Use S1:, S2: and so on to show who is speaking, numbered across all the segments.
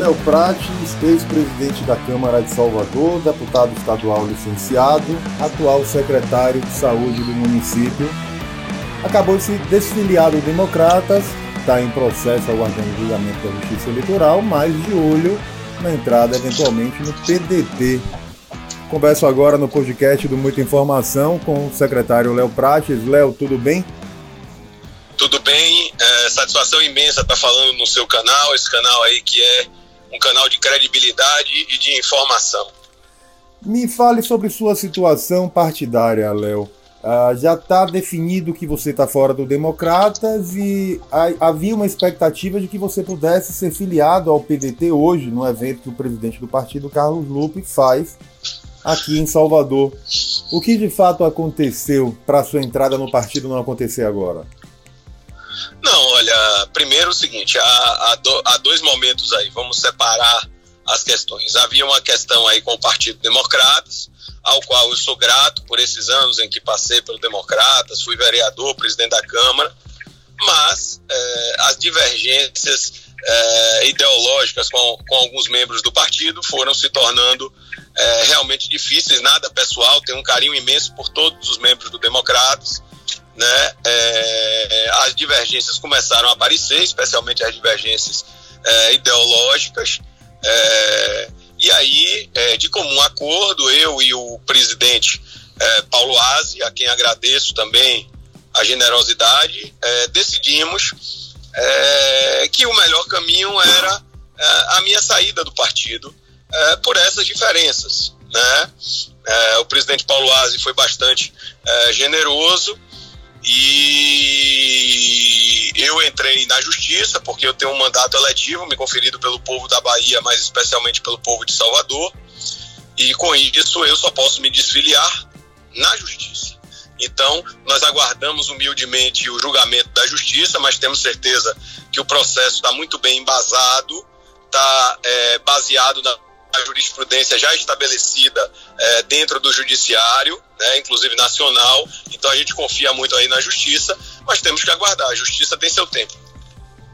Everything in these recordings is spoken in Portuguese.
S1: Léo Prates, ex-presidente da Câmara de Salvador, deputado estadual licenciado, atual secretário de saúde do município, acabou de se desfiliar do Democratas, está em processo aguardando julgamento da Justiça Eleitoral, mas de olho na entrada eventualmente no PDT. Converso agora no podcast do Muita Informação com o secretário Léo Prates. Léo, tudo bem?
S2: Tudo bem, é, satisfação imensa estar falando no seu canal, esse canal aí que é um canal de credibilidade e de informação.
S1: Me fale sobre sua situação partidária, Léo. Uh, já está definido que você está fora do Democratas e havia uma expectativa de que você pudesse ser filiado ao PDT hoje, no evento que o presidente do partido, Carlos Lupe, faz aqui em Salvador. O que de fato aconteceu para sua entrada no partido não acontecer agora?
S2: Não, olha, primeiro o seguinte, há, há, do, há dois momentos aí, vamos separar as questões. Havia uma questão aí com o Partido Democratas, ao qual eu sou grato por esses anos em que passei pelo Democratas, fui vereador, presidente da Câmara, mas é, as divergências é, ideológicas com, com alguns membros do partido foram se tornando é, realmente difíceis, nada pessoal, tenho um carinho imenso por todos os membros do Democratas, né, é, as divergências começaram a aparecer, especialmente as divergências é, ideológicas. É, e aí, é, de comum acordo, eu e o presidente é, Paulo Aze, a quem agradeço também a generosidade, é, decidimos que o melhor caminho era a minha saída do partido por essas diferenças. Né? o presidente Paulo Aze foi bastante generoso e eu entrei na justiça, porque eu tenho um mandato eletivo me conferido pelo povo da Bahia, mas especialmente pelo povo de Salvador. E com isso eu só posso me desfiliar na justiça. Então, nós aguardamos humildemente o julgamento da justiça, mas temos certeza que o processo está muito bem embasado, está é, baseado na jurisprudência já estabelecida é, dentro do judiciário, né, inclusive nacional. Então a gente confia muito aí na justiça, mas temos que aguardar. A justiça tem seu tempo.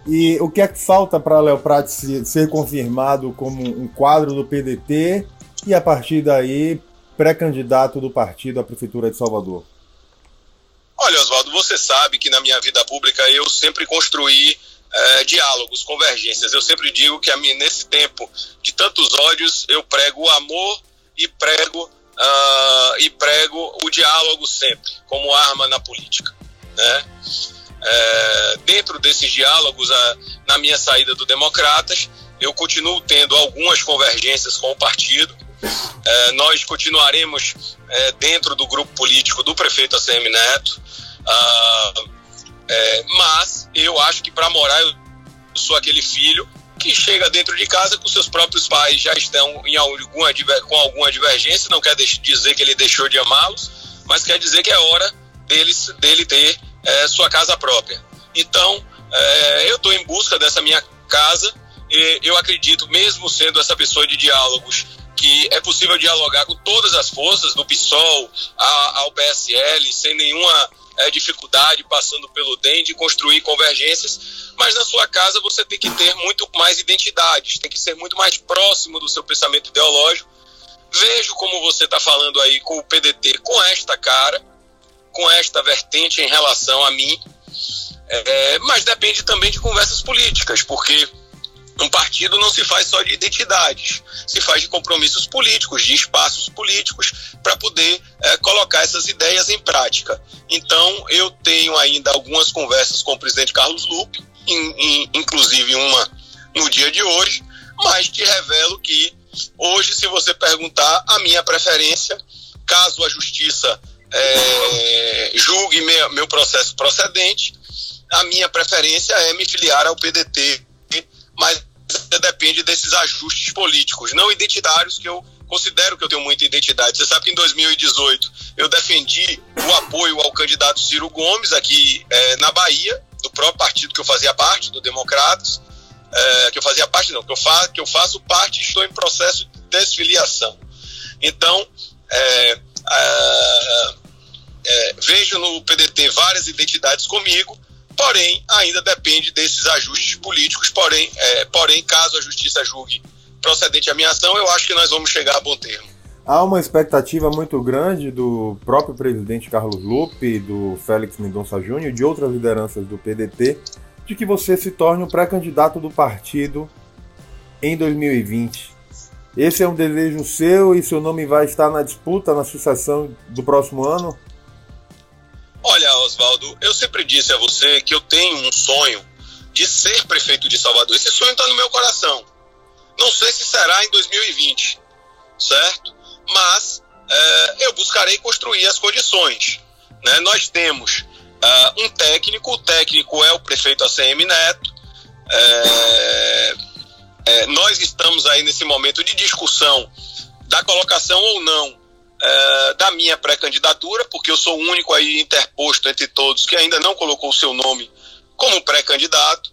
S1: E o que é que falta para Léo Prates ser confirmado como um quadro do PDT e a partir daí pré-candidato do partido à prefeitura de Salvador?
S2: Olha, Oswaldo, você sabe que na minha vida pública eu sempre construí é, diálogos, convergências. Eu sempre digo que a mim, nesse tempo de tantos ódios, eu prego o amor e prego, uh, e prego o diálogo sempre, como arma na política. Né? É, dentro desses diálogos, a, na minha saída do Democratas, eu continuo tendo algumas convergências com o partido. É, nós continuaremos é, dentro do grupo político do prefeito ACM Neto. Uh, mas eu acho que para morar eu sou aquele filho que chega dentro de casa com seus próprios pais já estão em alguma, com alguma divergência, não quer dizer que ele deixou de amá-los, mas quer dizer que é hora deles, dele ter é, sua casa própria. Então, é, eu estou em busca dessa minha casa e eu acredito, mesmo sendo essa pessoa de diálogos, que é possível dialogar com todas as forças, do PSOL ao PSL, sem nenhuma é, dificuldade, passando pelo DEM, de construir convergências, mas na sua casa você tem que ter muito mais identidades, tem que ser muito mais próximo do seu pensamento ideológico. Vejo como você está falando aí com o PDT com esta cara, com esta vertente em relação a mim, é, mas depende também de conversas políticas, porque um partido não se faz só de identidades, se faz de compromissos políticos, de espaços políticos, para poder é, colocar essas ideias em prática. Então, eu tenho ainda algumas conversas com o presidente Carlos Lupe, in, in, inclusive uma no dia de hoje, mas te revelo que hoje, se você perguntar a minha preferência, caso a justiça é, julgue meu, meu processo procedente, a minha preferência é me filiar ao PDT mas depende desses ajustes políticos, não identitários, que eu considero que eu tenho muita identidade. Você sabe que em 2018 eu defendi o apoio ao candidato Ciro Gomes aqui é, na Bahia, do próprio partido que eu fazia parte, do Democratas, é, que eu fazia parte, não, que eu, fa que eu faço parte estou em processo de desfiliação. Então, é, é, vejo no PDT várias identidades comigo, porém ainda depende desses ajustes políticos, porém, é, porém caso a justiça julgue procedente a minha ação, eu acho que nós vamos chegar a bom termo.
S1: Há uma expectativa muito grande do próprio presidente Carlos Lupe, do Félix Mendonça Júnior e de outras lideranças do PDT de que você se torne o pré-candidato do partido em 2020. Esse é um desejo seu e seu nome vai estar na disputa, na sucessão do próximo ano?
S2: Oswaldo, eu sempre disse a você que eu tenho um sonho de ser prefeito de Salvador. Esse sonho está no meu coração. Não sei se será em 2020, certo? Mas é, eu buscarei construir as condições. Né? Nós temos uh, um técnico, o técnico é o prefeito ACM Neto. É, é, nós estamos aí nesse momento de discussão da colocação ou não é, da minha pré-candidatura, porque eu sou o único aí interposto entre todos que ainda não colocou o seu nome como pré-candidato.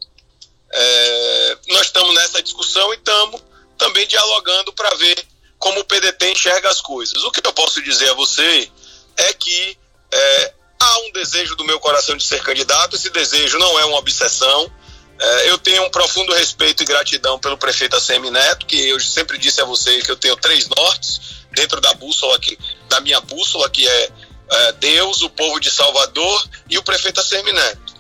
S2: É, nós estamos nessa discussão e estamos também dialogando para ver como o PDT enxerga as coisas. O que eu posso dizer a você é que é, há um desejo do meu coração de ser candidato, esse desejo não é uma obsessão. Eu tenho um profundo respeito e gratidão pelo prefeito ACM Neto, que eu sempre disse a você que eu tenho três nortes dentro da bússola, que, da minha bússola, que é, é Deus, o povo de Salvador e o prefeito Neto.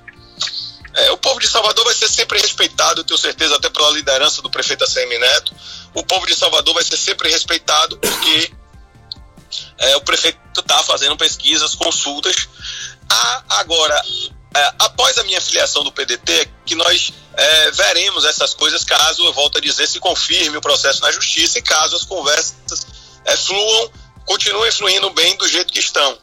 S2: É, o povo de Salvador vai ser sempre respeitado, eu tenho certeza, até pela liderança do prefeito ACM Neto. O povo de Salvador vai ser sempre respeitado porque é, o prefeito está fazendo pesquisas, consultas. Agora, é, após a minha filiação do PDT, que nós é, veremos essas coisas caso, eu volto a dizer, se confirme o processo na justiça e caso as conversas é, fluam, continuem fluindo bem do jeito que estão.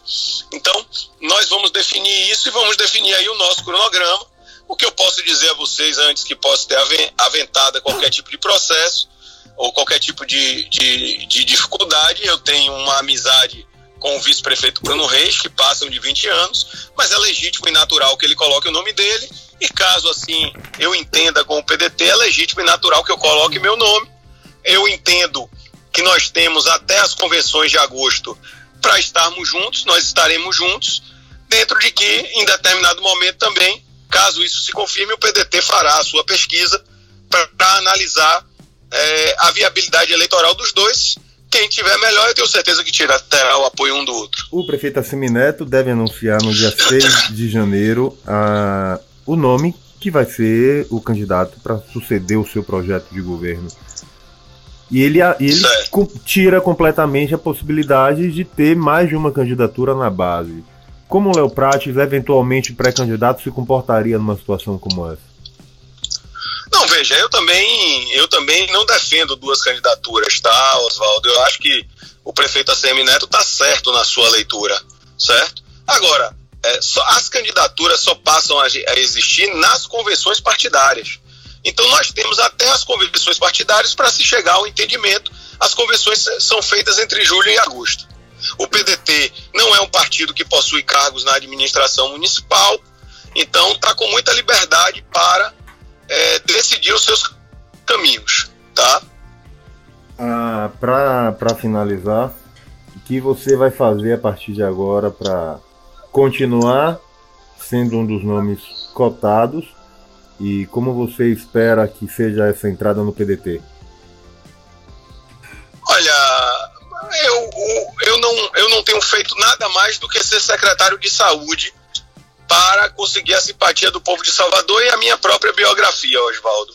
S2: Então, nós vamos definir isso e vamos definir aí o nosso cronograma. O que eu posso dizer a vocês antes que possa ter aventada qualquer tipo de processo ou qualquer tipo de, de, de dificuldade, eu tenho uma amizade com o vice-prefeito Bruno Reis, que passam de 20 anos, mas é legítimo e natural que ele coloque o nome dele, e caso assim eu entenda com o PDT, é legítimo e natural que eu coloque meu nome. Eu entendo que nós temos até as convenções de agosto para estarmos juntos, nós estaremos juntos, dentro de que, em determinado momento também, caso isso se confirme, o PDT fará a sua pesquisa para analisar é, a viabilidade eleitoral dos dois quem tiver melhor, eu tenho certeza que tira, terá o apoio um do outro.
S1: O prefeito Assemineto deve anunciar no dia 6 de janeiro a, o nome que vai ser o candidato para suceder o seu projeto de governo. E ele, ele tira completamente a possibilidade de ter mais de uma candidatura na base. Como o Léo Prates, eventualmente pré-candidato, se comportaria numa situação como essa?
S2: Não, veja, eu também, eu também não defendo duas candidaturas, tá, Oswaldo? Eu acho que o prefeito ACM Neto está certo na sua leitura, certo? Agora, é, só, as candidaturas só passam a, a existir nas convenções partidárias. Então nós temos até as convenções partidárias para se chegar ao entendimento. As convenções são feitas entre julho e agosto. O PDT não é um partido que possui cargos na administração municipal, então está com muita liberdade para é, decidir os seus caminhos, tá?
S1: Ah, para finalizar, o que você vai fazer a partir de agora para continuar sendo um dos nomes cotados e como você espera que seja essa entrada no PDT?
S2: Olha, eu, eu, não, eu não tenho feito nada mais do que ser secretário de saúde para conseguir a simpatia do povo de Salvador e a minha própria biografia, Oswaldo.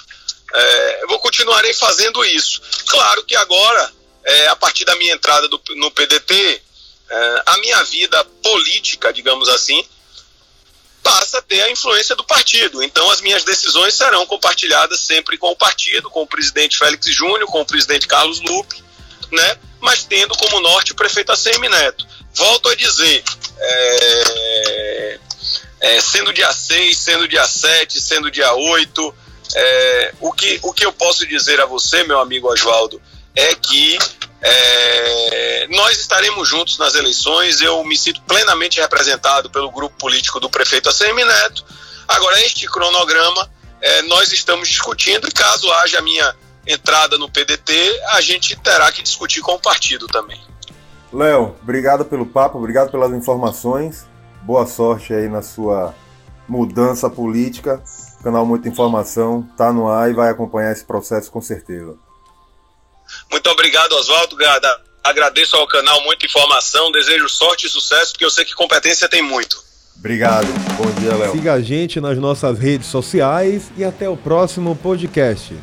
S2: É, eu vou continuarei fazendo isso. Claro que agora, é, a partir da minha entrada do, no PDT, é, a minha vida política, digamos assim, passa a ter a influência do partido. Então, as minhas decisões serão compartilhadas sempre com o partido, com o presidente Félix Júnior, com o presidente Carlos Lupe, né? mas tendo como norte o prefeito ACM Neto. Volto a dizer, é, é, sendo dia 6, sendo dia 7, sendo dia 8. É, o, que, o que eu posso dizer a você, meu amigo Oswaldo, é que é, nós estaremos juntos nas eleições. Eu me sinto plenamente representado pelo grupo político do prefeito ACM Neto. Agora, este cronograma é, nós estamos discutindo e caso haja a minha entrada no PDT, a gente terá que discutir com o partido também.
S1: Léo, obrigado pelo papo, obrigado pelas informações boa sorte aí na sua mudança política. canal Muita Informação está no ar e vai acompanhar esse processo com certeza.
S2: Muito obrigado, Oswaldo. Agradeço ao canal Muita Informação, desejo sorte e sucesso, porque eu sei que competência tem muito.
S1: Obrigado. Bom dia, Léo.
S3: Siga a gente nas nossas redes sociais e até o próximo podcast.